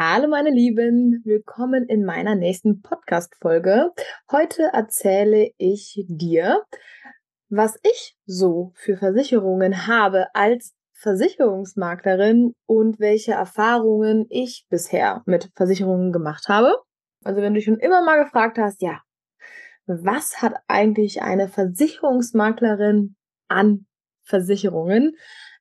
Hallo meine Lieben, willkommen in meiner nächsten Podcast-Folge. Heute erzähle ich dir, was ich so für Versicherungen habe als Versicherungsmaklerin und welche Erfahrungen ich bisher mit Versicherungen gemacht habe. Also wenn du schon immer mal gefragt hast, ja, was hat eigentlich eine Versicherungsmaklerin an Versicherungen?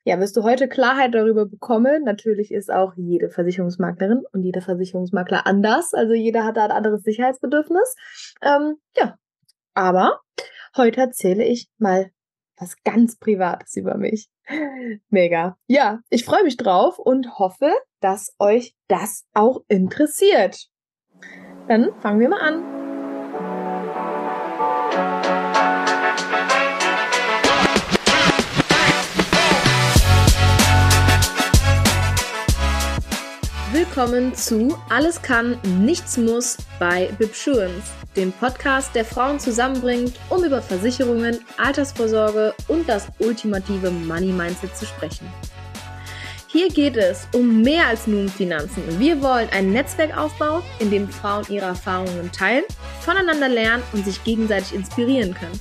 Ja, wirst du heute Klarheit darüber bekommen. Natürlich ist auch jede Versicherungsmaklerin und jeder Versicherungsmakler anders. Also jeder hat da ein anderes Sicherheitsbedürfnis. Ähm, ja, aber heute erzähle ich mal was ganz Privates über mich. Mega. Ja, ich freue mich drauf und hoffe, dass euch das auch interessiert. Dann fangen wir mal an. Willkommen zu Alles kann, nichts muss bei Bibsurance, dem Podcast, der Frauen zusammenbringt, um über Versicherungen, Altersvorsorge und das ultimative Money Mindset zu sprechen. Hier geht es um mehr als nur um Finanzen. Wir wollen ein Netzwerk aufbauen, in dem Frauen ihre Erfahrungen teilen, voneinander lernen und sich gegenseitig inspirieren können.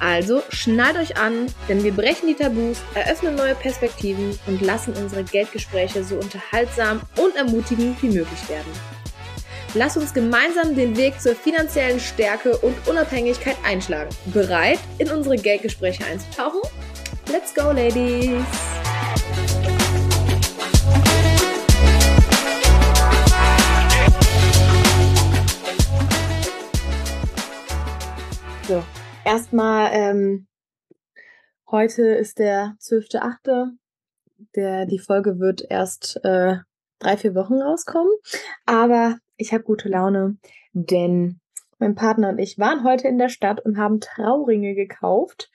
Also schnallt euch an, denn wir brechen die Tabus, eröffnen neue Perspektiven und lassen unsere Geldgespräche so unterhaltsam und ermutigend wie möglich werden. Lass uns gemeinsam den Weg zur finanziellen Stärke und Unabhängigkeit einschlagen. Bereit, in unsere Geldgespräche einzutauchen? Let's go, Ladies! So, Erstmal, ähm, heute ist der 12.8. Der, die Folge wird erst äh, drei, vier Wochen rauskommen. Aber ich habe gute Laune, denn mein Partner und ich waren heute in der Stadt und haben Trauringe gekauft.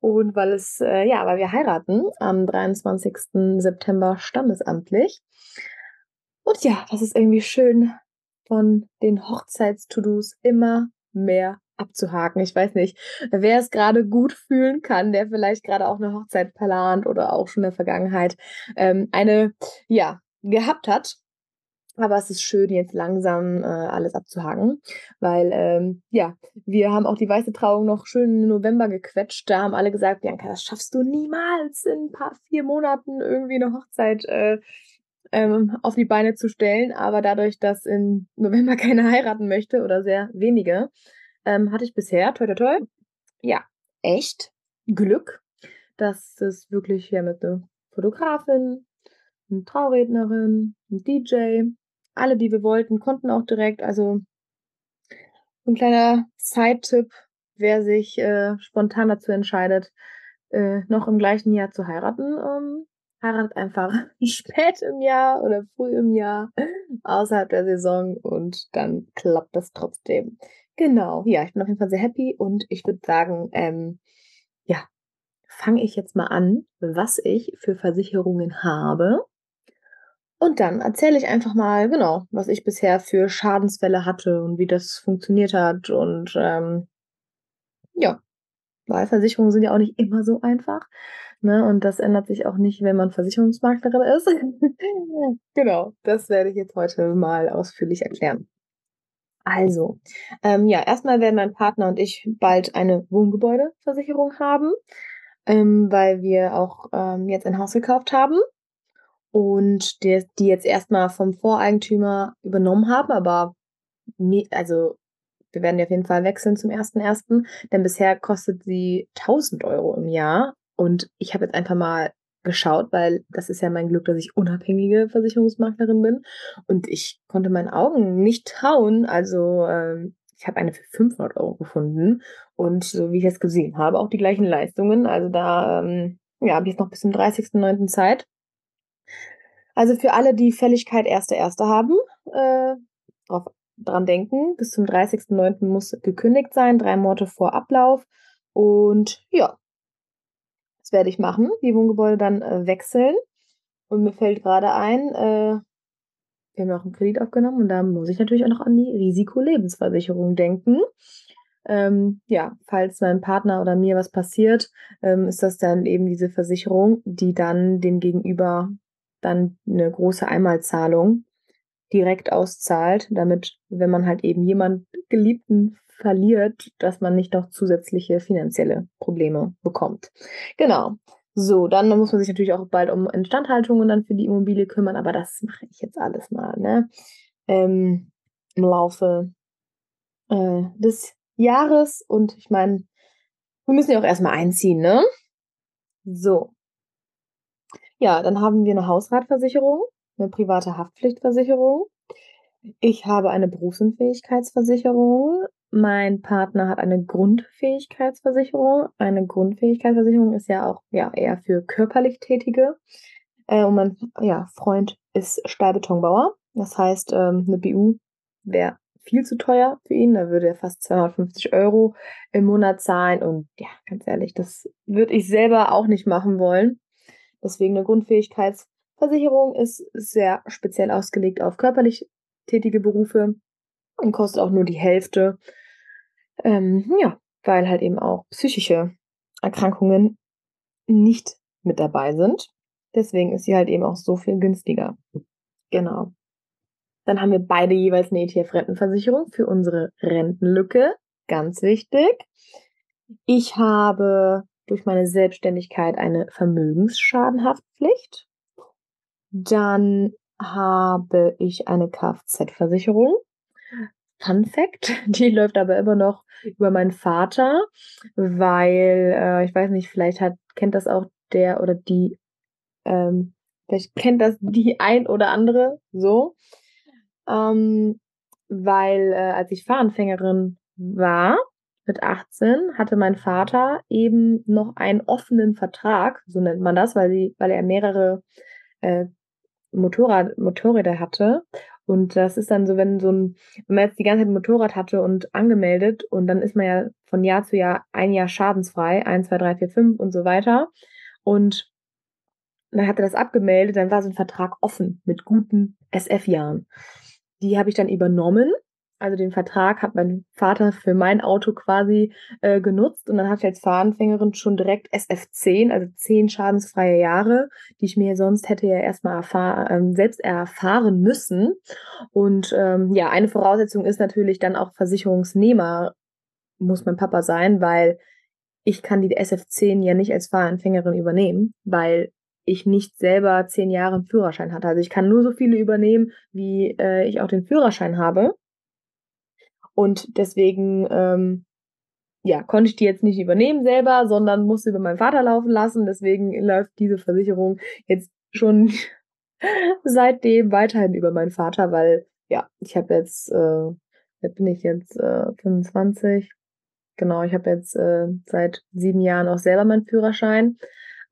Und weil es, äh, ja, weil wir heiraten am 23. September standesamtlich. Und ja, das ist irgendwie schön, von den Hochzeits-To-Dos immer mehr abzuhaken. Ich weiß nicht, wer es gerade gut fühlen kann, der vielleicht gerade auch eine Hochzeit plant oder auch schon in der Vergangenheit ähm, eine, ja, gehabt hat. Aber es ist schön, jetzt langsam äh, alles abzuhaken, weil ähm, ja, wir haben auch die weiße Trauung noch schön im November gequetscht. Da haben alle gesagt, Bianca, das schaffst du niemals in ein paar vier Monaten irgendwie eine Hochzeit äh, ähm, auf die Beine zu stellen. Aber dadurch, dass im November keiner heiraten möchte oder sehr wenige, ähm, hatte ich bisher, toi toi toi, ja, echt Glück, dass es wirklich ja mit einer Fotografin, eine Traurednerin, ein DJ, alle, die wir wollten, konnten auch direkt. Also ein kleiner Side-Tipp, wer sich äh, spontan dazu entscheidet, äh, noch im gleichen Jahr zu heiraten, ähm, heiratet einfach spät im Jahr oder früh im Jahr außerhalb der Saison und dann klappt das trotzdem. Genau, ja, ich bin auf jeden Fall sehr happy und ich würde sagen, ähm, ja, fange ich jetzt mal an, was ich für Versicherungen habe. Und dann erzähle ich einfach mal, genau, was ich bisher für Schadensfälle hatte und wie das funktioniert hat. Und ähm, ja, weil Versicherungen sind ja auch nicht immer so einfach. Ne? Und das ändert sich auch nicht, wenn man Versicherungsmaklerin ist. genau, das werde ich jetzt heute mal ausführlich erklären. Also, ähm, ja, erstmal werden mein Partner und ich bald eine Wohngebäudeversicherung haben, ähm, weil wir auch ähm, jetzt ein Haus gekauft haben und die, die jetzt erstmal vom Voreigentümer übernommen haben, aber also wir werden die auf jeden Fall wechseln zum 1.1., denn bisher kostet sie 1000 Euro im Jahr und ich habe jetzt einfach mal geschaut, weil das ist ja mein Glück, dass ich unabhängige Versicherungsmaklerin bin. Und ich konnte meinen Augen nicht trauen. Also ähm, ich habe eine für 500 Euro gefunden und so wie ich es gesehen habe, auch die gleichen Leistungen. Also da ähm, ja, habe ich jetzt noch bis zum 30.09. Zeit. Also für alle, die Fälligkeit erste erste haben, äh, drauf, dran denken, bis zum 30.09. muss gekündigt sein, drei Monate vor Ablauf. Und ja, das werde ich machen, die Wohngebäude dann äh, wechseln. Und mir fällt gerade ein, äh, wir haben ja auch einen Kredit aufgenommen und da muss ich natürlich auch noch an die Risikolebensversicherung denken. Ähm, ja, falls meinem Partner oder mir was passiert, ähm, ist das dann eben diese Versicherung, die dann dem Gegenüber dann eine große Einmalzahlung direkt auszahlt, damit, wenn man halt eben jemand Geliebten verliert, dass man nicht noch zusätzliche finanzielle Probleme bekommt. Genau. So, dann muss man sich natürlich auch bald um Instandhaltungen dann für die Immobilie kümmern, aber das mache ich jetzt alles mal, ne? Ähm, Im Laufe äh, des Jahres und ich meine, wir müssen ja auch erstmal einziehen, ne? So. Ja, dann haben wir eine Hausratversicherung, eine private Haftpflichtversicherung. Ich habe eine Berufsunfähigkeitsversicherung. Mein Partner hat eine Grundfähigkeitsversicherung. Eine Grundfähigkeitsversicherung ist ja auch ja, eher für körperlich Tätige. Äh, und mein ja, Freund ist Stahlbetonbauer. Das heißt, ähm, eine BU wäre viel zu teuer für ihn. Da würde er fast 250 Euro im Monat zahlen. Und ja, ganz ehrlich, das würde ich selber auch nicht machen wollen. Deswegen eine Grundfähigkeitsversicherung ist sehr speziell ausgelegt auf körperlich tätige Berufe und kostet auch nur die Hälfte. Ähm, ja, weil halt eben auch psychische Erkrankungen nicht mit dabei sind. Deswegen ist sie halt eben auch so viel günstiger. Genau. Dann haben wir beide jeweils eine ETF-Rentenversicherung für unsere Rentenlücke. Ganz wichtig. Ich habe durch meine Selbstständigkeit eine Vermögensschadenhaftpflicht. Dann habe ich eine Kfz-Versicherung. Fun Fact, die läuft aber immer noch über meinen Vater, weil äh, ich weiß nicht, vielleicht hat kennt das auch der oder die, ähm, vielleicht kennt das die ein oder andere so, ähm, weil äh, als ich Fahranfängerin war mit 18 hatte mein Vater eben noch einen offenen Vertrag, so nennt man das, weil sie, weil er mehrere äh, Motorrad, Motorräder hatte. Und das ist dann so, wenn so ein, wenn man jetzt die ganze Zeit ein Motorrad hatte und angemeldet und dann ist man ja von Jahr zu Jahr ein Jahr schadensfrei, eins, zwei, drei, vier, fünf und so weiter. Und dann hat er das abgemeldet, dann war so ein Vertrag offen mit guten SF-Jahren. Die habe ich dann übernommen also den Vertrag hat mein Vater für mein Auto quasi äh, genutzt und dann hatte ich als Fahranfängerin schon direkt SF10, also zehn schadensfreie Jahre, die ich mir sonst hätte ja erstmal erfahr ähm, selbst erfahren müssen. Und ähm, ja, eine Voraussetzung ist natürlich dann auch Versicherungsnehmer muss mein Papa sein, weil ich kann die SF10 ja nicht als Fahranfängerin übernehmen, weil ich nicht selber zehn Jahre einen Führerschein hatte. Also ich kann nur so viele übernehmen, wie äh, ich auch den Führerschein habe. Und deswegen, ähm, ja, konnte ich die jetzt nicht übernehmen selber, sondern musste über meinen Vater laufen lassen. Deswegen läuft diese Versicherung jetzt schon seitdem weiterhin über meinen Vater, weil, ja, ich habe jetzt, äh, jetzt bin ich jetzt äh, 25. Genau, ich habe jetzt äh, seit sieben Jahren auch selber meinen Führerschein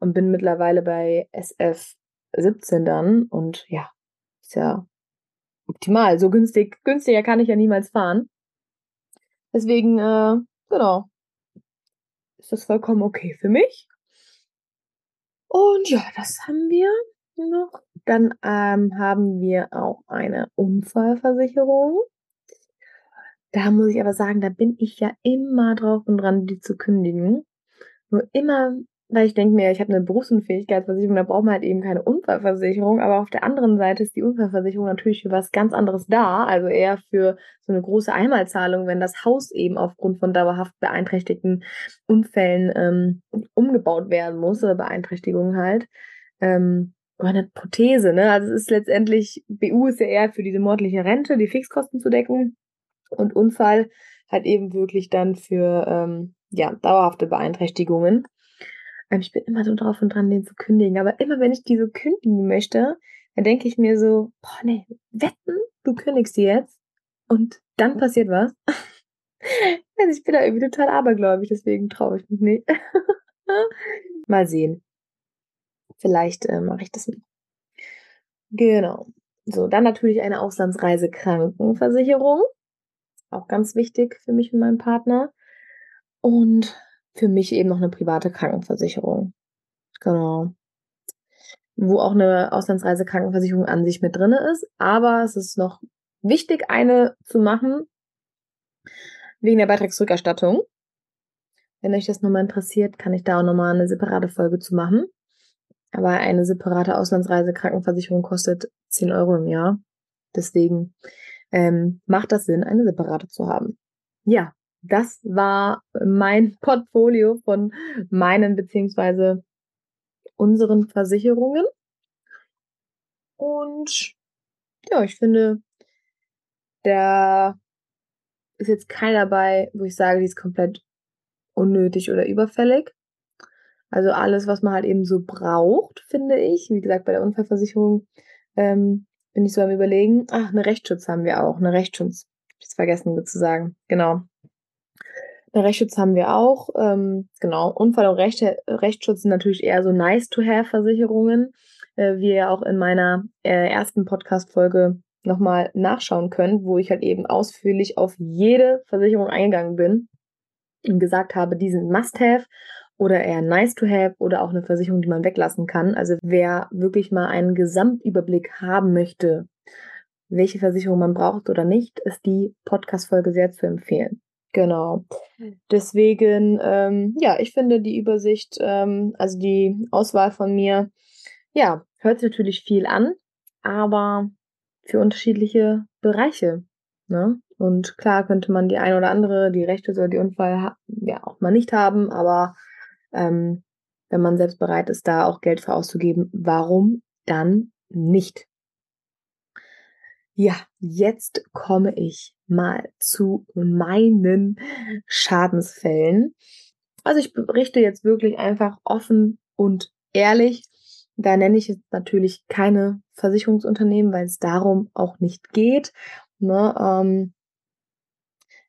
und bin mittlerweile bei SF 17 dann. Und ja, ist ja optimal. So günstig, günstiger kann ich ja niemals fahren. Deswegen, äh, genau, ist das vollkommen okay für mich. Und ja, das haben wir noch. Dann ähm, haben wir auch eine Unfallversicherung. Da muss ich aber sagen, da bin ich ja immer drauf und dran, die zu kündigen. Nur immer weil ich denke mir, ich habe eine Berufsunfähigkeitsversicherung, da braucht man halt eben keine Unfallversicherung. Aber auf der anderen Seite ist die Unfallversicherung natürlich für was ganz anderes da. Also eher für so eine große Einmalzahlung, wenn das Haus eben aufgrund von dauerhaft beeinträchtigten Unfällen ähm, umgebaut werden muss oder Beeinträchtigungen halt. Ähm, oder eine Prothese, ne? Also es ist letztendlich, BU ist ja eher für diese mordliche Rente, die Fixkosten zu decken. Und Unfall halt eben wirklich dann für ähm, ja, dauerhafte Beeinträchtigungen. Ähm, ich bin immer so drauf und dran, den zu kündigen. Aber immer wenn ich die so kündigen möchte, dann denke ich mir so, boah, nee, wetten, du kündigst die jetzt und dann passiert was. also ich bin da irgendwie total abergläubig, deswegen traue ich mich nicht. Mal sehen. Vielleicht äh, mache ich das nicht. Genau. So, dann natürlich eine Auslandsreise-Krankenversicherung. Auch ganz wichtig für mich und meinen Partner. Und für mich eben noch eine private Krankenversicherung. Genau. Wo auch eine Auslandsreisekrankenversicherung an sich mit drinne ist. Aber es ist noch wichtig, eine zu machen, wegen der Beitragsrückerstattung. Wenn euch das nochmal interessiert, kann ich da auch nochmal eine separate Folge zu machen. Aber eine separate Auslandsreisekrankenversicherung kostet 10 Euro im Jahr. Deswegen ähm, macht das Sinn, eine separate zu haben. Ja, das war mein Portfolio von meinen beziehungsweise unseren Versicherungen. Und ja, ich finde, da ist jetzt keiner dabei, wo ich sage, die ist komplett unnötig oder überfällig. Also alles, was man halt eben so braucht, finde ich. Wie gesagt, bei der Unfallversicherung ähm, bin ich so am überlegen. Ach, eine Rechtsschutz haben wir auch. Eine Rechtsschutz. Ich vergessen zu sagen. Genau. Rechtsschutz haben wir auch. Ähm, genau. Unfall- und Recht Rechtsschutz sind natürlich eher so nice-to-have-Versicherungen, äh, wie ihr auch in meiner äh, ersten Podcast-Folge nochmal nachschauen könnt, wo ich halt eben ausführlich auf jede Versicherung eingegangen bin und gesagt habe, die sind Must-Have oder eher nice to have oder auch eine Versicherung, die man weglassen kann. Also wer wirklich mal einen Gesamtüberblick haben möchte, welche Versicherung man braucht oder nicht, ist die Podcast-Folge sehr zu empfehlen. Genau. Deswegen, ähm, ja, ich finde die Übersicht, ähm, also die Auswahl von mir, ja, hört sich natürlich viel an, aber für unterschiedliche Bereiche. Ne? Und klar könnte man die eine oder andere, die Rechte oder die Unfall, ja, auch mal nicht haben, aber ähm, wenn man selbst bereit ist, da auch Geld für auszugeben, warum dann nicht? Ja, jetzt komme ich mal zu meinen Schadensfällen. Also ich berichte jetzt wirklich einfach offen und ehrlich. Da nenne ich jetzt natürlich keine Versicherungsunternehmen, weil es darum auch nicht geht. Ne? Ähm,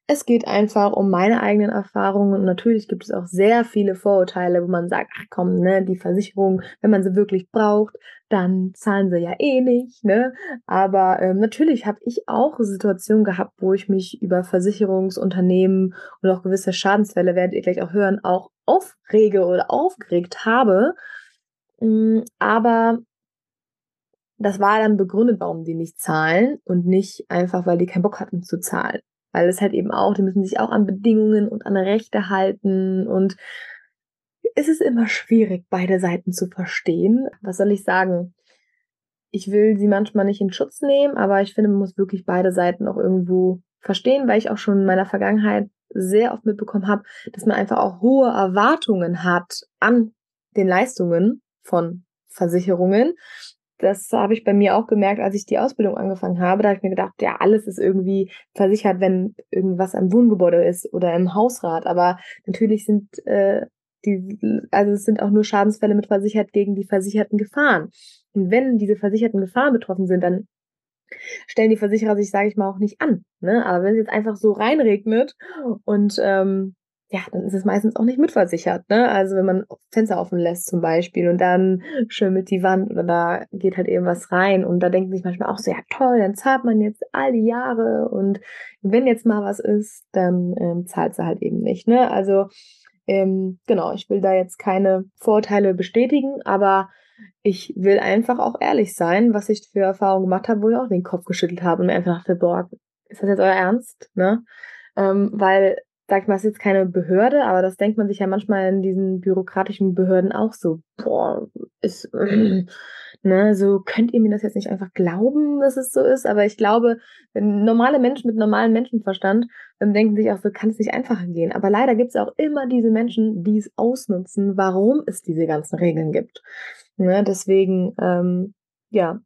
es geht einfach um meine eigenen Erfahrungen und natürlich gibt es auch sehr viele Vorurteile, wo man sagt, ach komm, ne, die Versicherung, wenn man sie wirklich braucht, dann zahlen sie ja eh nicht, ne? Aber ähm, natürlich habe ich auch Situationen gehabt, wo ich mich über Versicherungsunternehmen und auch gewisse Schadensfälle, werdet ihr gleich auch hören, auch aufrege oder aufgeregt habe. Mm, aber das war dann begründet, warum die nicht zahlen und nicht einfach, weil die keinen Bock hatten zu zahlen weil es halt eben auch, die müssen sich auch an Bedingungen und an Rechte halten und es ist immer schwierig, beide Seiten zu verstehen. Was soll ich sagen? Ich will sie manchmal nicht in Schutz nehmen, aber ich finde, man muss wirklich beide Seiten auch irgendwo verstehen, weil ich auch schon in meiner Vergangenheit sehr oft mitbekommen habe, dass man einfach auch hohe Erwartungen hat an den Leistungen von Versicherungen das habe ich bei mir auch gemerkt, als ich die Ausbildung angefangen habe. Da habe ich mir gedacht, ja, alles ist irgendwie versichert, wenn irgendwas am Wohngebäude ist oder im Hausrat. Aber natürlich sind äh, die, also es sind auch nur Schadensfälle mit versichert gegen die versicherten Gefahren. Und wenn diese versicherten Gefahren betroffen sind, dann stellen die Versicherer sich, sage ich mal, auch nicht an. Ne? Aber wenn es jetzt einfach so reinregnet und ähm, ja, dann ist es meistens auch nicht mitversichert. Ne? Also wenn man Fenster offen lässt zum Beispiel und dann schimmelt die Wand oder da geht halt eben was rein und da denken sich manchmal auch so, ja toll, dann zahlt man jetzt all die Jahre und wenn jetzt mal was ist, dann ähm, zahlt sie halt eben nicht. Ne? Also ähm, genau, ich will da jetzt keine Vorteile bestätigen, aber ich will einfach auch ehrlich sein, was ich für Erfahrungen gemacht habe, wo ich auch den Kopf geschüttelt habe und mir einfach dachte, boah, ist das jetzt euer Ernst? Ne? Ähm, weil sag ich mal, ist jetzt keine Behörde, aber das denkt man sich ja manchmal in diesen bürokratischen Behörden auch so, boah, ist, ne, so könnt ihr mir das jetzt nicht einfach glauben, dass es so ist, aber ich glaube, normale Menschen mit normalem Menschenverstand ähm, denken sich auch so, kann es nicht einfacher gehen, aber leider gibt es auch immer diese Menschen, die es ausnutzen, warum es diese ganzen Regeln gibt. Ne, deswegen, ähm, ja,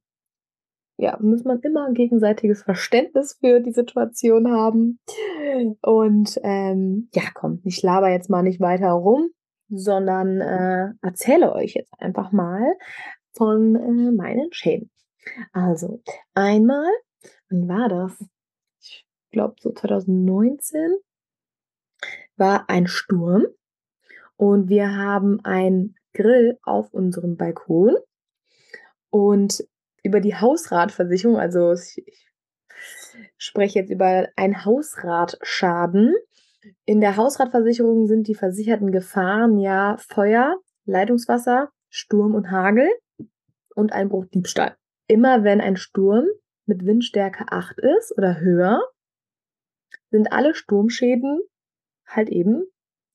ja, muss man immer ein gegenseitiges Verständnis für die Situation haben. Und ähm, ja, komm, ich laber jetzt mal nicht weiter rum, sondern äh, erzähle euch jetzt einfach mal von äh, meinen Schäden. Also, einmal, wann war das? Ich glaube, so 2019 war ein Sturm und wir haben ein Grill auf unserem Balkon. Und über die Hausratversicherung, also ich spreche jetzt über einen Hausratschaden. In der Hausratversicherung sind die versicherten Gefahren ja Feuer, Leitungswasser, Sturm und Hagel und Einbruch, Diebstahl. Immer wenn ein Sturm mit Windstärke 8 ist oder höher, sind alle Sturmschäden halt eben,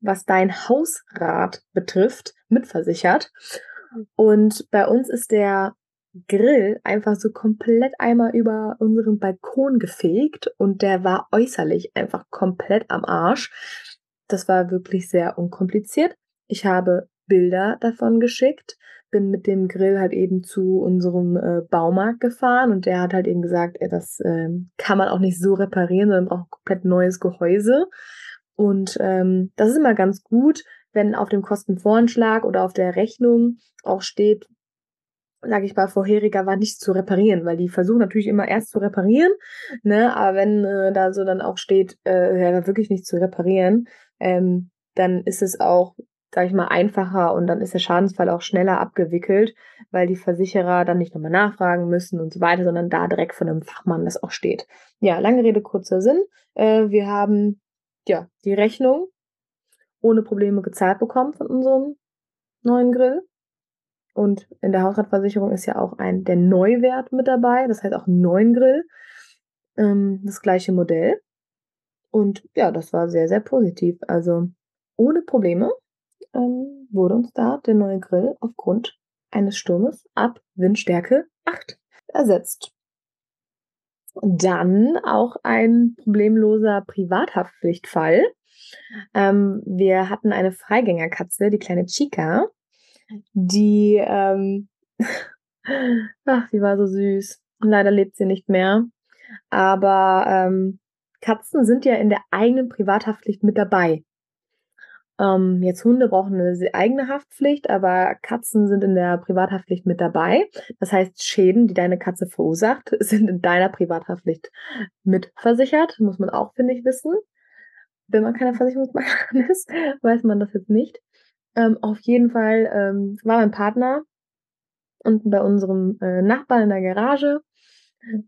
was dein Hausrat betrifft, mitversichert. Und bei uns ist der Grill einfach so komplett einmal über unseren Balkon gefegt und der war äußerlich einfach komplett am Arsch. Das war wirklich sehr unkompliziert. Ich habe Bilder davon geschickt, bin mit dem Grill halt eben zu unserem äh, Baumarkt gefahren und der hat halt eben gesagt, äh, das äh, kann man auch nicht so reparieren, sondern braucht ein komplett neues Gehäuse. Und ähm, das ist immer ganz gut, wenn auf dem Kostenvoranschlag oder auf der Rechnung auch steht, sage ich mal, vorheriger war nicht zu reparieren, weil die versuchen natürlich immer erst zu reparieren, ne, aber wenn äh, da so dann auch steht, äh, ja, wirklich nicht zu reparieren, ähm, dann ist es auch, sage ich mal, einfacher und dann ist der Schadensfall auch schneller abgewickelt, weil die Versicherer dann nicht nochmal nachfragen müssen und so weiter, sondern da direkt von einem Fachmann das auch steht. Ja, lange Rede, kurzer Sinn. Äh, wir haben ja die Rechnung ohne Probleme gezahlt bekommen von unserem neuen Grill. Und in der Hausratversicherung ist ja auch ein der Neuwert mit dabei, das heißt auch ein neuen Grill. Ähm, das gleiche Modell. Und ja, das war sehr, sehr positiv. Also ohne Probleme ähm, wurde uns da der neue Grill aufgrund eines Sturmes ab Windstärke 8 ersetzt. Dann auch ein problemloser Privathaftpflichtfall. Ähm, wir hatten eine Freigängerkatze, die kleine Chica, die, ähm, ach, die war so süß. Leider lebt sie nicht mehr. Aber ähm, Katzen sind ja in der eigenen Privathaftpflicht mit dabei. Ähm, jetzt Hunde brauchen eine eigene Haftpflicht, aber Katzen sind in der Privathaftpflicht mit dabei. Das heißt, Schäden, die deine Katze verursacht, sind in deiner Privathaftpflicht mitversichert. Muss man auch, finde ich, wissen. Wenn man keine Versicherungsmaklerin ist, weiß man das jetzt nicht. Ähm, auf jeden Fall ähm, war mein Partner unten bei unserem äh, Nachbarn in der Garage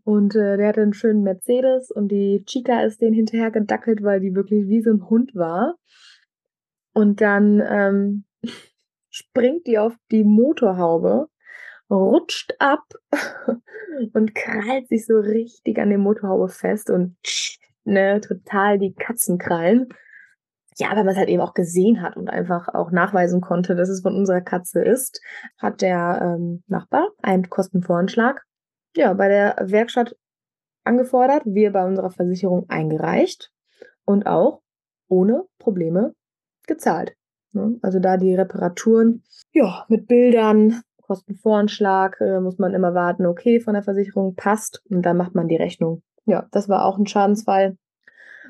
und äh, der hatte einen schönen Mercedes und die Chica ist den hinterher gedackelt, weil die wirklich wie so ein Hund war. Und dann ähm, springt die auf die Motorhaube, rutscht ab und krallt sich so richtig an der Motorhaube fest und ne, total die Katzenkrallen. Ja, weil man es halt eben auch gesehen hat und einfach auch nachweisen konnte, dass es von unserer Katze ist, hat der ähm, Nachbar einen Kostenvoranschlag ja, bei der Werkstatt angefordert, wir bei unserer Versicherung eingereicht und auch ohne Probleme gezahlt. Ne? Also da die Reparaturen, ja, mit Bildern, Kostenvoranschlag, äh, muss man immer warten, okay, von der Versicherung passt und dann macht man die Rechnung. Ja, das war auch ein Schadensfall,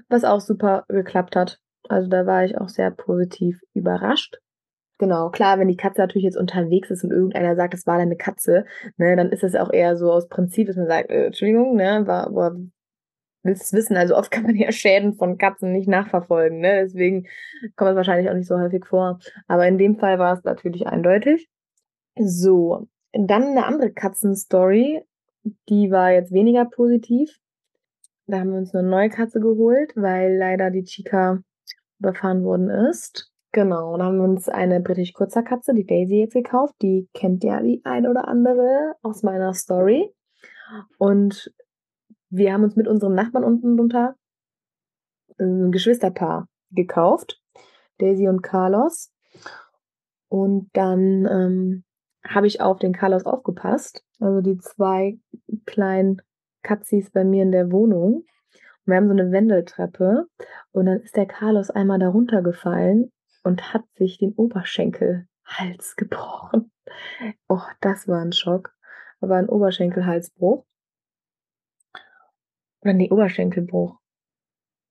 was auch super geklappt hat. Also da war ich auch sehr positiv überrascht. Genau, klar, wenn die Katze natürlich jetzt unterwegs ist und irgendeiner sagt, das war deine Katze, ne, dann ist es auch eher so aus Prinzip, dass man sagt, äh, Entschuldigung, ne, war, war, willst du wissen, also oft kann man ja Schäden von Katzen nicht nachverfolgen, ne, deswegen kommt es wahrscheinlich auch nicht so häufig vor. Aber in dem Fall war es natürlich eindeutig. So, dann eine andere Katzenstory, die war jetzt weniger positiv. Da haben wir uns eine neue Katze geholt, weil leider die Chica überfahren worden ist. Genau, und haben uns eine britisch Kurzerkatze, die Daisy, jetzt gekauft. Die kennt ja die eine oder andere aus meiner Story. Und wir haben uns mit unserem Nachbarn unten drunter ein Geschwisterpaar gekauft. Daisy und Carlos. Und dann ähm, habe ich auf den Carlos aufgepasst. Also die zwei kleinen Katzis bei mir in der Wohnung. Wir haben so eine Wendeltreppe. Und dann ist der Carlos einmal darunter gefallen und hat sich den Oberschenkelhals gebrochen. Oh, das war ein Schock. Aber ein Oberschenkelhalsbruch. Oder nee, Oberschenkelbruch.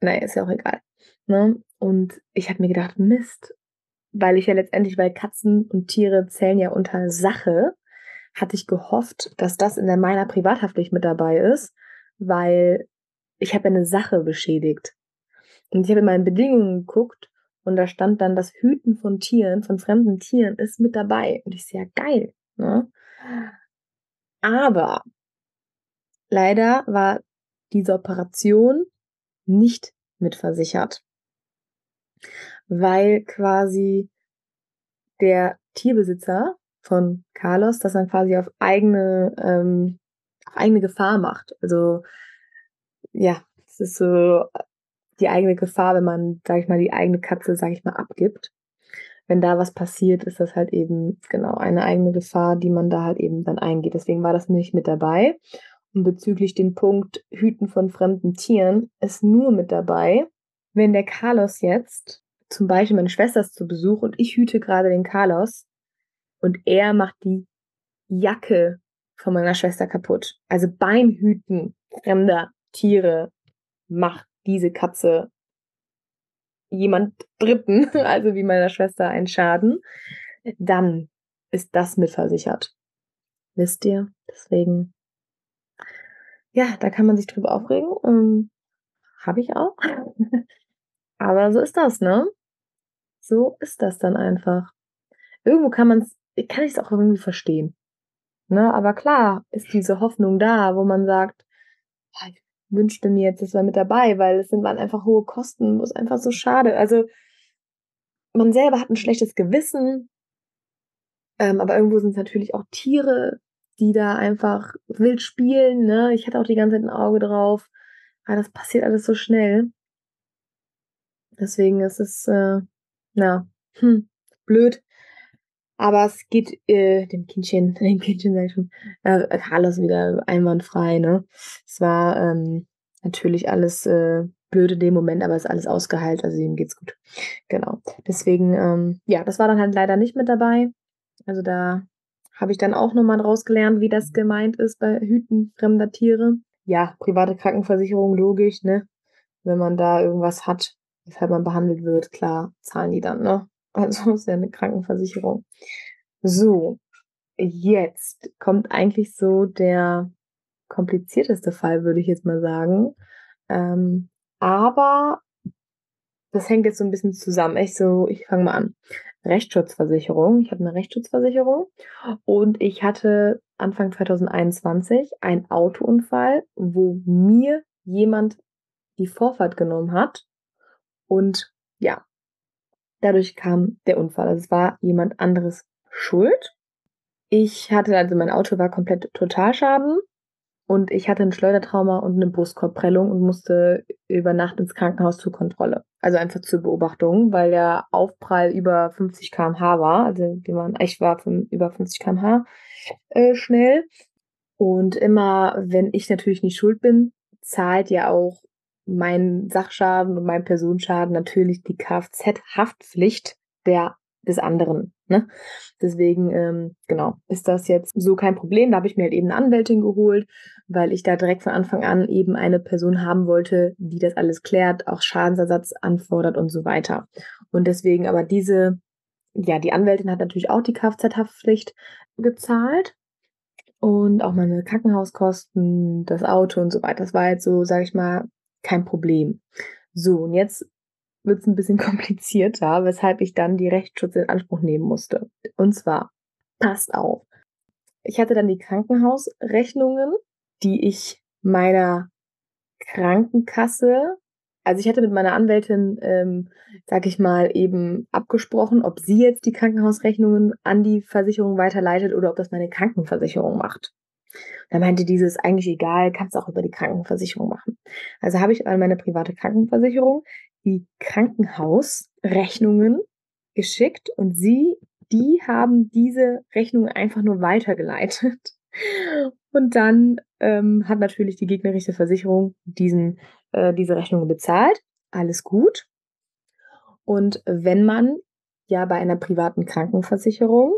Naja, ist ja auch egal. Ne? Und ich habe mir gedacht, Mist, weil ich ja letztendlich, weil Katzen und Tiere zählen ja unter Sache, hatte ich gehofft, dass das in der meiner Privathaftpflicht mit dabei ist, weil ich habe eine Sache beschädigt. Und ich habe in meinen Bedingungen geguckt und da stand dann, das Hüten von Tieren, von fremden Tieren ist mit dabei. Und ich sehe, ja, geil. Ne? Aber leider war diese Operation nicht mitversichert, weil quasi der Tierbesitzer von Carlos das dann quasi auf eigene, ähm, auf eigene Gefahr macht. Also ja, es ist so die eigene Gefahr, wenn man, sag ich mal, die eigene Katze, sag ich mal, abgibt. wenn da was passiert, ist das halt eben genau eine eigene Gefahr, die man da halt eben dann eingeht. Deswegen war das nicht mit dabei. Und bezüglich den Punkt Hüten von fremden Tieren ist nur mit dabei, wenn der Carlos jetzt, zum Beispiel meine Schwester ist zu Besuch und ich hüte gerade den Carlos und er macht die Jacke von meiner Schwester kaputt. Also beim Hüten fremder Tiere macht diese Katze jemand Dritten, also wie meiner Schwester, einen Schaden, dann ist das mitversichert. Wisst ihr? Deswegen, ja, da kann man sich drüber aufregen. Ähm, Habe ich auch. Aber so ist das, ne? So ist das dann einfach. Irgendwo kann man es, kann ich es auch irgendwie verstehen. Ne? Aber klar ist diese Hoffnung da, wo man sagt, ich wünschte mir jetzt, das war mit dabei, weil es sind waren einfach hohe Kosten, wo es einfach so schade. Also man selber hat ein schlechtes Gewissen, ähm, aber irgendwo sind es natürlich auch Tiere, die da einfach wild spielen. Ne? Ich hatte auch die ganze Zeit ein Auge drauf. Aber das passiert alles so schnell. Deswegen ist es, äh, na, hm, blöd. Aber es geht äh, dem Kindchen, dem Kindchen sag ich schon, äh, Carlos wieder einwandfrei, ne? Es war ähm, natürlich alles äh, blöd in dem Moment, aber es ist alles ausgeheilt, also ihm geht's gut. Genau. Deswegen, ähm, ja, das war dann halt leider nicht mit dabei. Also da habe ich dann auch nochmal draus gelernt, wie das gemeint ist bei Hüten fremder Tiere. Ja, private Krankenversicherung, logisch, ne? Wenn man da irgendwas hat, weshalb man behandelt wird, klar, zahlen die dann, ne? Also ist ja eine Krankenversicherung. So, jetzt kommt eigentlich so der komplizierteste Fall, würde ich jetzt mal sagen. Ähm, aber das hängt jetzt so ein bisschen zusammen. Ich so, ich fange mal an. Rechtsschutzversicherung. Ich habe eine Rechtsschutzversicherung und ich hatte Anfang 2021 einen Autounfall, wo mir jemand die Vorfahrt genommen hat und ja, Dadurch kam der Unfall. Also es war jemand anderes schuld. Ich hatte, also mein Auto war komplett Totalschaden und ich hatte ein Schleudertrauma und eine Brustkorbprellung und musste über Nacht ins Krankenhaus zur Kontrolle. Also einfach zur Beobachtung, weil der Aufprall über 50 km/h war. Also ich war von über 50 km/h äh, schnell. Und immer, wenn ich natürlich nicht schuld bin, zahlt ja auch mein Sachschaden und mein Personenschaden natürlich die Kfz-Haftpflicht der des anderen. Ne? Deswegen, ähm, genau, ist das jetzt so kein Problem. Da habe ich mir halt eben eine Anwältin geholt, weil ich da direkt von Anfang an eben eine Person haben wollte, die das alles klärt, auch Schadensersatz anfordert und so weiter. Und deswegen aber diese, ja, die Anwältin hat natürlich auch die Kfz-Haftpflicht gezahlt und auch meine Krankenhauskosten, das Auto und so weiter. Das war jetzt so, sage ich mal, kein Problem. So, und jetzt wird es ein bisschen komplizierter, weshalb ich dann die Rechtsschutz in Anspruch nehmen musste. Und zwar, passt auf. Ich hatte dann die Krankenhausrechnungen, die ich meiner Krankenkasse, also ich hatte mit meiner Anwältin, ähm, sag ich mal, eben abgesprochen, ob sie jetzt die Krankenhausrechnungen an die Versicherung weiterleitet oder ob das meine Krankenversicherung macht. Da meinte dieses eigentlich egal, kannst auch über die Krankenversicherung machen. Also habe ich an meine private Krankenversicherung die Krankenhausrechnungen geschickt und sie, die haben diese Rechnungen einfach nur weitergeleitet. Und dann ähm, hat natürlich die gegnerische Versicherung diesen, äh, diese Rechnungen bezahlt. Alles gut. Und wenn man ja bei einer privaten Krankenversicherung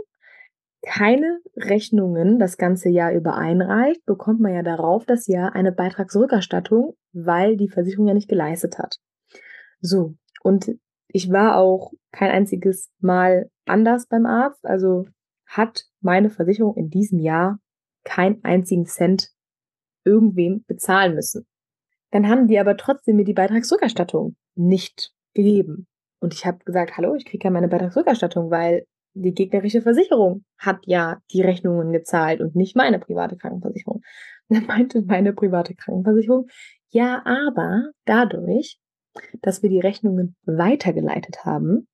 keine Rechnungen das ganze Jahr über einreicht, bekommt man ja darauf das Jahr eine Beitragsrückerstattung, weil die Versicherung ja nicht geleistet hat. So, und ich war auch kein einziges Mal anders beim Arzt, also hat meine Versicherung in diesem Jahr keinen einzigen Cent irgendwem bezahlen müssen. Dann haben die aber trotzdem mir die Beitragsrückerstattung nicht gegeben. Und ich habe gesagt, hallo, ich kriege ja meine Beitragsrückerstattung, weil die gegnerische Versicherung hat ja die Rechnungen gezahlt und nicht meine private Krankenversicherung. Dann meinte meine private Krankenversicherung, ja, aber dadurch, dass wir die Rechnungen weitergeleitet haben,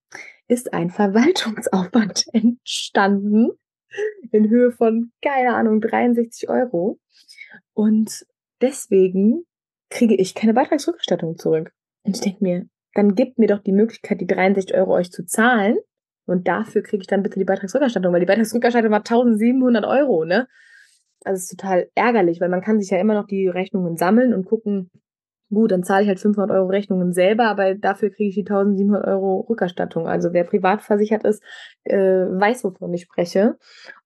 ist ein Verwaltungsaufwand entstanden in Höhe von, keine Ahnung, 63 Euro. Und deswegen kriege ich keine Beitragsrückerstattung zurück. Und ich denke mir, dann gibt mir doch die Möglichkeit, die 63 Euro euch zu zahlen Und dafür kriege ich dann bitte die Beitragsrückerstattung, weil die Beitragsrückerstattung war 1700 Euro, ne? Also es ist total ärgerlich, weil man kann sich ja immer noch die Rechnungen sammeln und gucken, gut, dann zahle ich halt 500 Euro Rechnungen selber, aber dafür kriege ich die 1700 Euro Rückerstattung. Also wer privat versichert ist, äh, weiß, wovon ich spreche.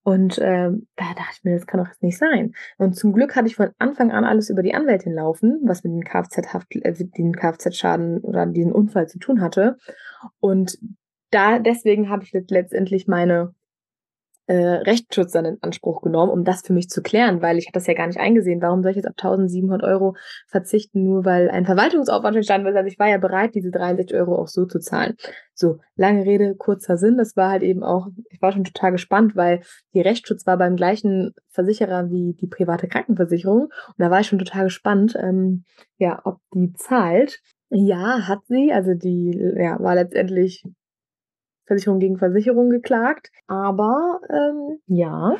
Und äh, da dachte ich mir, das kann doch jetzt nicht sein. Und zum Glück hatte ich von Anfang an alles über die Anwältin laufen, was mit dem Kfz-Haft, äh, den Kfz-Schaden oder diesen Unfall zu tun hatte. Und da deswegen habe ich letztendlich meine äh, Rechtsschutz dann in Anspruch genommen, um das für mich zu klären, weil ich hatte das ja gar nicht eingesehen. Warum soll ich jetzt auf 1700 Euro verzichten, nur weil ein Verwaltungsaufwand entstanden ist? Also ich war ja bereit, diese 63 Euro auch so zu zahlen. So, lange Rede, kurzer Sinn. Das war halt eben auch, ich war schon total gespannt, weil die Rechtsschutz war beim gleichen Versicherer wie die private Krankenversicherung. Und da war ich schon total gespannt, ähm, ja, ob die zahlt. Ja, hat sie. Also die ja, war letztendlich Versicherung gegen Versicherung geklagt. Aber ähm, ja,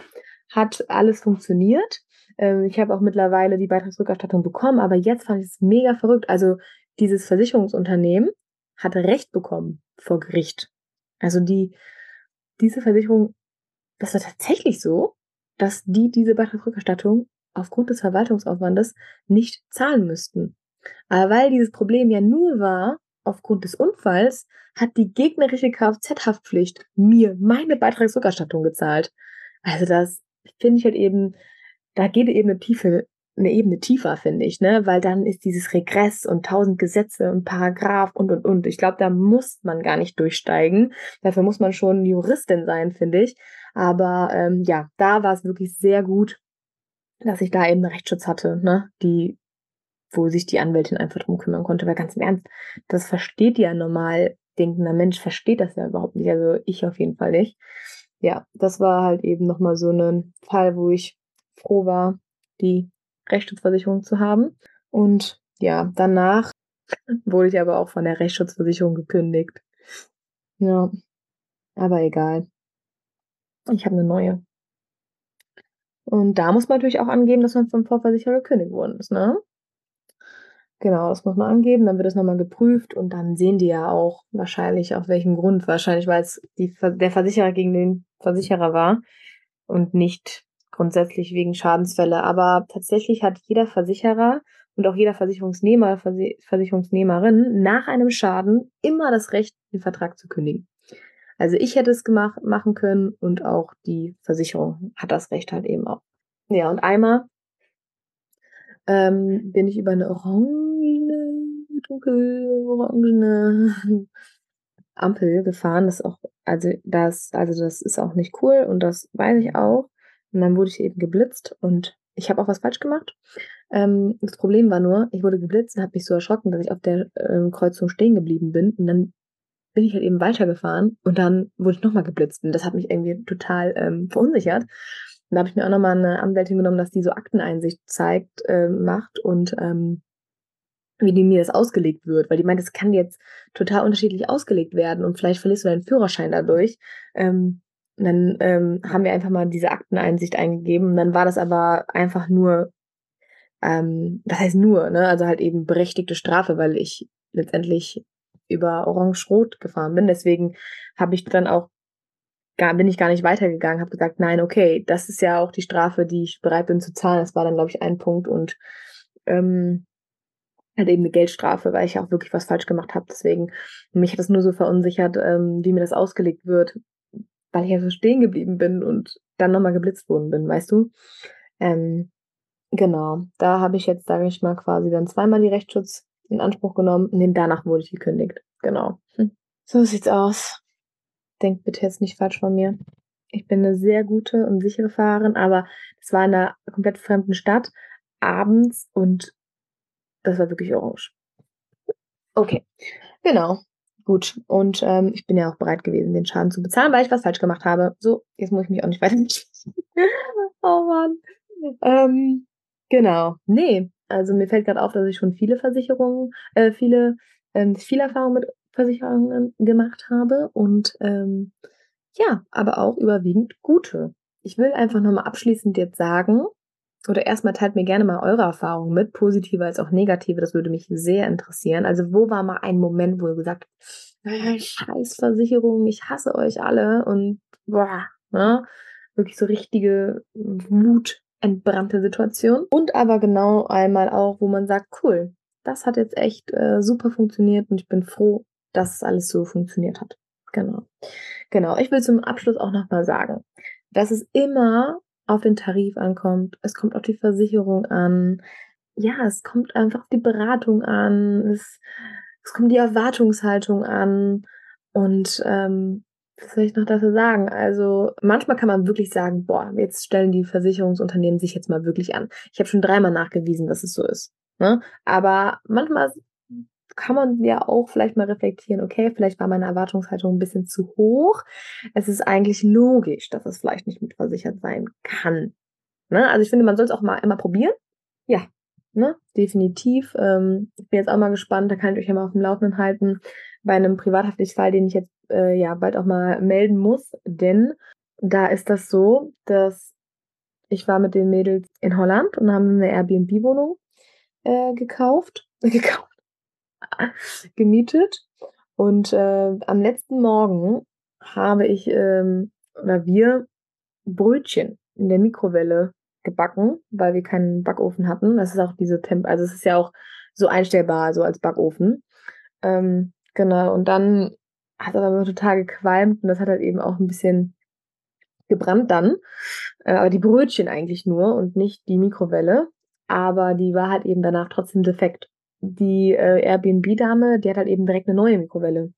hat alles funktioniert. Ähm, ich habe auch mittlerweile die Beitragsrückerstattung bekommen, aber jetzt fand ich es mega verrückt. Also dieses Versicherungsunternehmen hat Recht bekommen vor Gericht. Also die, diese Versicherung, das war tatsächlich so, dass die diese Beitragsrückerstattung aufgrund des Verwaltungsaufwandes nicht zahlen müssten. Aber weil dieses Problem ja nur war, aufgrund des Unfalls hat die gegnerische Kfz-Haftpflicht mir meine Beitragsrückerstattung gezahlt. Also das finde ich halt eben, da geht eben eine tiefe, eine Ebene tiefer, finde ich, ne? Weil dann ist dieses Regress und tausend Gesetze und Paragraph und und und. Ich glaube, da muss man gar nicht durchsteigen. Dafür muss man schon Juristin sein, finde ich. Aber ähm, ja, da war es wirklich sehr gut, dass ich da eben einen Rechtsschutz hatte, ne? Die wo sich die Anwältin einfach drum kümmern konnte. Weil ganz im Ernst, das versteht ja normal denkender Mensch, versteht das ja überhaupt nicht. Also ich auf jeden Fall nicht. Ja, das war halt eben nochmal so ein Fall, wo ich froh war, die Rechtsschutzversicherung zu haben. Und ja, danach wurde ich aber auch von der Rechtsschutzversicherung gekündigt. Ja, aber egal. Ich habe eine neue. Und da muss man natürlich auch angeben, dass man vom Vorversicherer gekündigt worden ist, ne? Genau, das muss man angeben, dann wird es nochmal geprüft und dann sehen die ja auch wahrscheinlich, auf welchem Grund. Wahrscheinlich, weil es die, der Versicherer gegen den Versicherer war und nicht grundsätzlich wegen Schadensfälle. Aber tatsächlich hat jeder Versicherer und auch jeder Versicherungsnehmer, Versicherungsnehmerin nach einem Schaden immer das Recht, den Vertrag zu kündigen. Also ich hätte es gemacht, machen können und auch die Versicherung hat das Recht halt eben auch. Ja, und einmal ähm, bin ich über eine orangene, dunkelorangene Ampel gefahren. Das ist auch, also das, also das ist auch nicht cool und das weiß ich auch. Und dann wurde ich eben geblitzt und ich habe auch was falsch gemacht. Ähm, das Problem war nur, ich wurde geblitzt und habe mich so erschrocken, dass ich auf der ähm, Kreuzung stehen geblieben bin. Und dann bin ich halt eben weitergefahren und dann wurde ich nochmal geblitzt. Und das hat mich irgendwie total ähm, verunsichert. Und da habe ich mir auch nochmal eine Anwältin genommen, dass die so Akteneinsicht zeigt, äh, macht und ähm, wie die mir das ausgelegt wird, weil die meint, es kann jetzt total unterschiedlich ausgelegt werden und vielleicht verlierst du deinen Führerschein dadurch. Ähm, und dann ähm, haben wir einfach mal diese Akteneinsicht eingegeben und dann war das aber einfach nur, ähm, das heißt nur, ne, also halt eben berechtigte Strafe, weil ich letztendlich über Orange-Rot gefahren bin. Deswegen habe ich dann auch gar, bin ich gar nicht weitergegangen, habe gesagt, nein, okay, das ist ja auch die Strafe, die ich bereit bin zu zahlen. Das war dann, glaube ich, ein Punkt und ähm, halt eben eine Geldstrafe, weil ich auch wirklich was falsch gemacht habe. Deswegen, mich hat das nur so verunsichert, ähm, wie mir das ausgelegt wird, weil ich ja so stehen geblieben bin und dann nochmal geblitzt worden bin, weißt du? Ähm, genau, da habe ich jetzt, sage ich mal, quasi dann zweimal die Rechtsschutz in Anspruch genommen und danach wurde ich gekündigt. Genau. Hm. So sieht's aus denkt bitte jetzt nicht falsch von mir. Ich bin eine sehr gute und sichere Fahrerin, aber es war in einer komplett fremden Stadt abends und das war wirklich orange. Okay, genau. Gut. Und ähm, ich bin ja auch bereit gewesen, den Schaden zu bezahlen, weil ich was falsch gemacht habe. So, jetzt muss ich mich auch nicht weiter Oh Mann. Ähm, genau. Nee, also mir fällt gerade auf, dass ich schon viele Versicherungen, äh, viele, ähm, viel Erfahrung mit Versicherungen gemacht habe und ähm, ja, aber auch überwiegend gute. Ich will einfach nochmal abschließend jetzt sagen, oder erstmal teilt mir gerne mal eure Erfahrungen mit, positive als auch negative, das würde mich sehr interessieren. Also wo war mal ein Moment, wo ihr gesagt habt, äh, Scheißversicherung, ich hasse euch alle und boah, ne? Wirklich so richtige wutentbrannte Situation. Und aber genau einmal auch, wo man sagt, cool, das hat jetzt echt äh, super funktioniert und ich bin froh, dass es alles so funktioniert hat. Genau. Genau. Ich will zum Abschluss auch nochmal sagen, dass es immer auf den Tarif ankommt. Es kommt auf die Versicherung an. Ja, es kommt einfach auf die Beratung an. Es, es kommt die Erwartungshaltung an. Und ähm, was soll ich noch dazu sagen? Also manchmal kann man wirklich sagen, boah, jetzt stellen die Versicherungsunternehmen sich jetzt mal wirklich an. Ich habe schon dreimal nachgewiesen, dass es so ist. Ne? Aber manchmal kann man ja auch vielleicht mal reflektieren, okay, vielleicht war meine Erwartungshaltung ein bisschen zu hoch. Es ist eigentlich logisch, dass es vielleicht nicht mitversichert sein kann. Ne? Also ich finde, man soll es auch mal immer probieren. Ja, ne? definitiv. Ähm, ich bin jetzt auch mal gespannt, da kann ich euch ja mal auf dem Laufenden halten, bei einem Privathaftpflichtfall, den ich jetzt äh, ja bald auch mal melden muss, denn da ist das so, dass ich war mit den Mädels in Holland und haben eine Airbnb-Wohnung äh, gekauft, gekauft, gemietet. Und äh, am letzten Morgen habe ich ähm, oder wir Brötchen in der Mikrowelle gebacken, weil wir keinen Backofen hatten. Das ist auch diese Temp, also es ist ja auch so einstellbar, so als Backofen. Ähm, genau, und dann hat es aber total gequalmt und das hat halt eben auch ein bisschen gebrannt dann. Äh, aber die Brötchen eigentlich nur und nicht die Mikrowelle aber die war halt eben danach trotzdem defekt. Die äh, Airbnb-Dame, die hat halt eben direkt eine neue Mikrowelle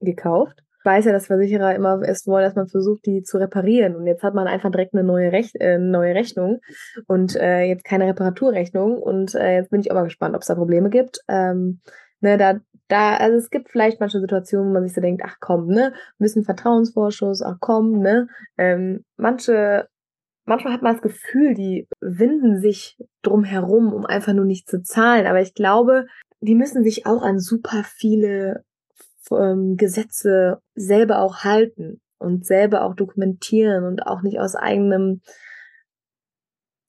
gekauft. Ich weiß ja, dass Versicherer immer erst wollen, dass man versucht, die zu reparieren. Und jetzt hat man einfach direkt eine neue, Rech äh, neue Rechnung und äh, jetzt keine Reparaturrechnung. Und äh, jetzt bin ich auch mal gespannt, ob es da Probleme gibt. Ähm, ne, da, da, also es gibt vielleicht manche Situationen, wo man sich so denkt, ach komm, ne, müssen Vertrauensvorschuss, ach komm, ne. Ähm, manche manchmal hat man das Gefühl, die winden sich drum herum, um einfach nur nicht zu zahlen. Aber ich glaube, die müssen sich auch an super viele ähm, Gesetze selber auch halten und selber auch dokumentieren und auch nicht aus eigenem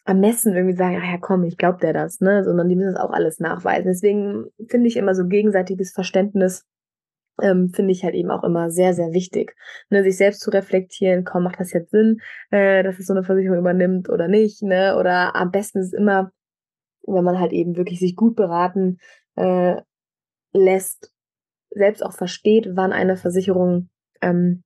Ermessen irgendwie sagen, ach ja, komm, ich glaub der das, ne, sondern die müssen das auch alles nachweisen. Deswegen finde ich immer so gegenseitiges Verständnis ähm, finde ich halt eben auch immer sehr, sehr wichtig. Ne, sich selbst zu reflektieren, komm, macht das jetzt Sinn, äh, dass es so eine Versicherung übernimmt oder nicht, ne? Oder am besten ist es immer, wenn man halt eben wirklich sich gut beraten äh, lässt, selbst auch versteht, wann eine Versicherung ähm,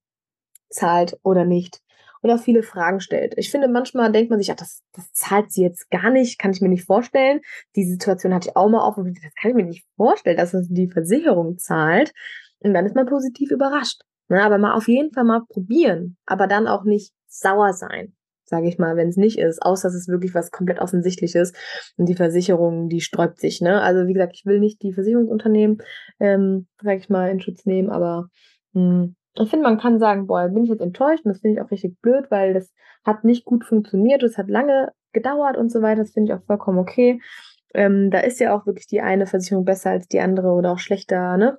zahlt oder nicht. Und auch viele Fragen stellt. Ich finde, manchmal denkt man sich, ach, das, das zahlt sie jetzt gar nicht, kann ich mir nicht vorstellen. Die Situation hatte ich auch mal auf das kann ich mir nicht vorstellen, dass das die Versicherung zahlt. Und dann ist man positiv überrascht. Ne? Aber mal auf jeden Fall mal probieren, aber dann auch nicht sauer sein, sage ich mal, wenn es nicht ist, außer dass es wirklich was komplett offensichtliches und die Versicherung, die sträubt sich. Ne? Also wie gesagt, ich will nicht die Versicherungsunternehmen, ähm, sage ich mal, in Schutz nehmen, aber mh, hm, ich finde, man kann sagen, boah, bin ich jetzt enttäuscht und das finde ich auch richtig blöd, weil das hat nicht gut funktioniert, es hat lange gedauert und so weiter, das finde ich auch vollkommen okay. Ähm, da ist ja auch wirklich die eine Versicherung besser als die andere oder auch schlechter, ne?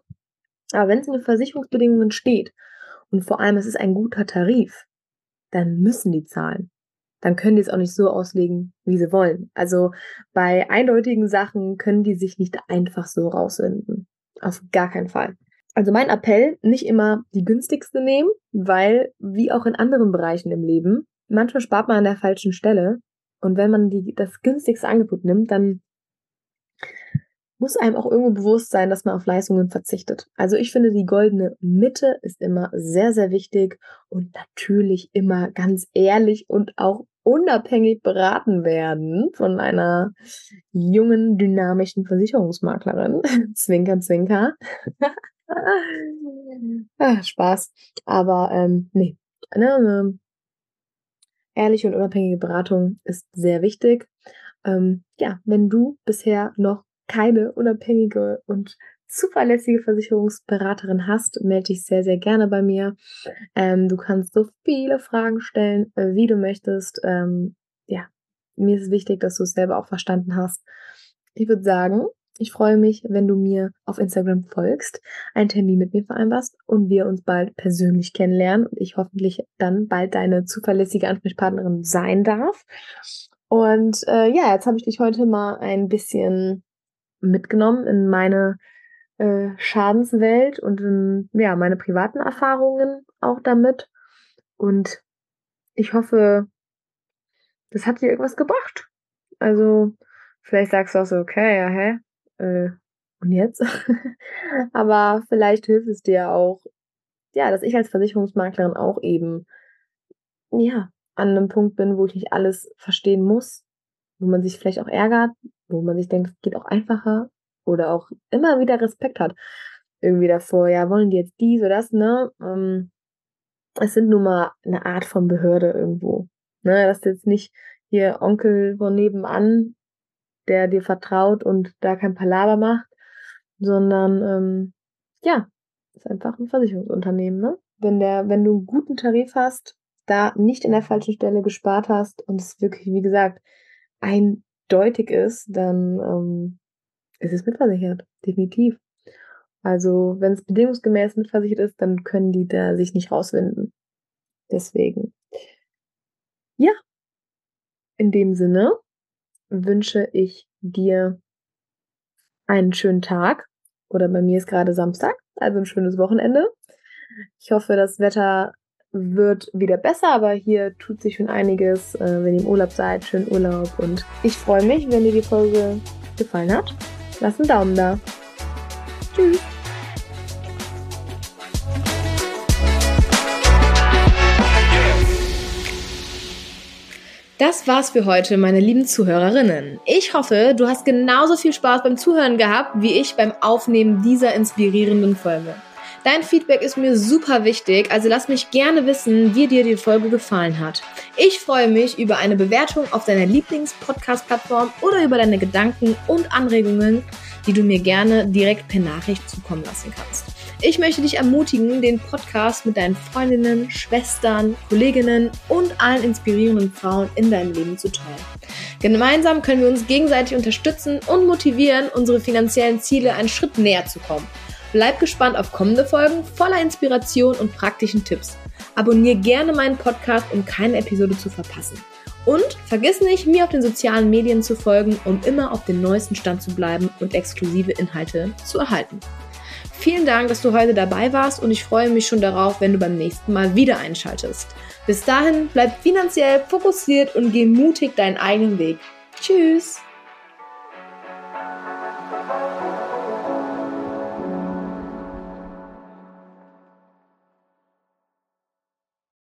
Aber wenn es in den Versicherungsbedingungen steht und vor allem es ist ein guter Tarif, dann müssen die zahlen. Dann können die es auch nicht so auslegen, wie sie wollen. Also bei eindeutigen Sachen können die sich nicht einfach so rauswinden. Auf gar keinen Fall. Also mein Appell, nicht immer die günstigste nehmen, weil, wie auch in anderen Bereichen im Leben, manchmal spart man an der falschen Stelle. Und wenn man die, das günstigste Angebot nimmt, dann muss einem auch irgendwo bewusst sein, dass man auf Leistungen verzichtet. Also ich finde, die goldene Mitte ist immer sehr, sehr wichtig und natürlich immer ganz ehrlich und auch unabhängig beraten werden von einer jungen, dynamischen Versicherungsmaklerin. zwinker, zwinker. ah, Spaß. Aber ähm, nee, eine, eine ehrliche und unabhängige Beratung ist sehr wichtig. Ähm, ja, wenn du bisher noch keine unabhängige und zuverlässige Versicherungsberaterin hast, melde dich sehr, sehr gerne bei mir. Ähm, du kannst so viele Fragen stellen, äh, wie du möchtest. Ähm, ja, mir ist wichtig, dass du es selber auch verstanden hast. Ich würde sagen, ich freue mich, wenn du mir auf Instagram folgst, einen Termin mit mir vereinbarst und wir uns bald persönlich kennenlernen und ich hoffentlich dann bald deine zuverlässige Ansprechpartnerin sein darf. Und äh, ja, jetzt habe ich dich heute mal ein bisschen mitgenommen in meine äh, Schadenswelt und in, ja, meine privaten Erfahrungen auch damit. Und ich hoffe, das hat dir irgendwas gebracht. Also, vielleicht sagst du auch so, okay, ja, hä? Äh, und jetzt? Aber vielleicht hilft es dir auch, ja, dass ich als Versicherungsmaklerin auch eben, ja, an einem Punkt bin, wo ich nicht alles verstehen muss, wo man sich vielleicht auch ärgert, wo man sich denkt, es geht auch einfacher oder auch immer wieder Respekt hat. Irgendwie davor, ja, wollen die jetzt dies oder das, ne? Ähm, es sind nun mal eine Art von Behörde irgendwo. Ne, das ist jetzt nicht hier Onkel von nebenan, der dir vertraut und da kein Palaver macht, sondern ähm, ja, ist einfach ein Versicherungsunternehmen, ne? Wenn der, wenn du einen guten Tarif hast, da nicht in der falschen Stelle gespart hast und es wirklich, wie gesagt, eindeutig ist, dann ähm, ist es mitversichert, definitiv. Also, wenn es bedingungsgemäß mitversichert ist, dann können die da sich nicht rauswinden. Deswegen. Ja. In dem Sinne wünsche ich dir einen schönen Tag. Oder bei mir ist gerade Samstag, also ein schönes Wochenende. Ich hoffe, das Wetter wird wieder besser, aber hier tut sich schon einiges. Äh, wenn ihr im Urlaub seid, schönen Urlaub. Und ich freue mich, wenn dir die Folge gefallen hat. Lass einen Daumen da. Tschüss. Das war's für heute, meine lieben Zuhörerinnen. Ich hoffe, du hast genauso viel Spaß beim Zuhören gehabt, wie ich beim Aufnehmen dieser inspirierenden Folge. Dein Feedback ist mir super wichtig, also lass mich gerne wissen, wie dir die Folge gefallen hat. Ich freue mich über eine Bewertung auf deiner Lieblings-Podcast-Plattform oder über deine Gedanken und Anregungen, die du mir gerne direkt per Nachricht zukommen lassen kannst. Ich möchte dich ermutigen, den Podcast mit deinen Freundinnen, Schwestern, Kolleginnen und allen inspirierenden Frauen in deinem Leben zu teilen. Gemeinsam können wir uns gegenseitig unterstützen und motivieren, unsere finanziellen Ziele einen Schritt näher zu kommen. Bleib gespannt auf kommende Folgen voller Inspiration und praktischen Tipps. Abonnier gerne meinen Podcast, um keine Episode zu verpassen. Und vergiss nicht, mir auf den sozialen Medien zu folgen, um immer auf dem neuesten Stand zu bleiben und exklusive Inhalte zu erhalten. Vielen Dank, dass du heute dabei warst und ich freue mich schon darauf, wenn du beim nächsten Mal wieder einschaltest. Bis dahin, bleib finanziell fokussiert und geh mutig deinen eigenen Weg. Tschüss!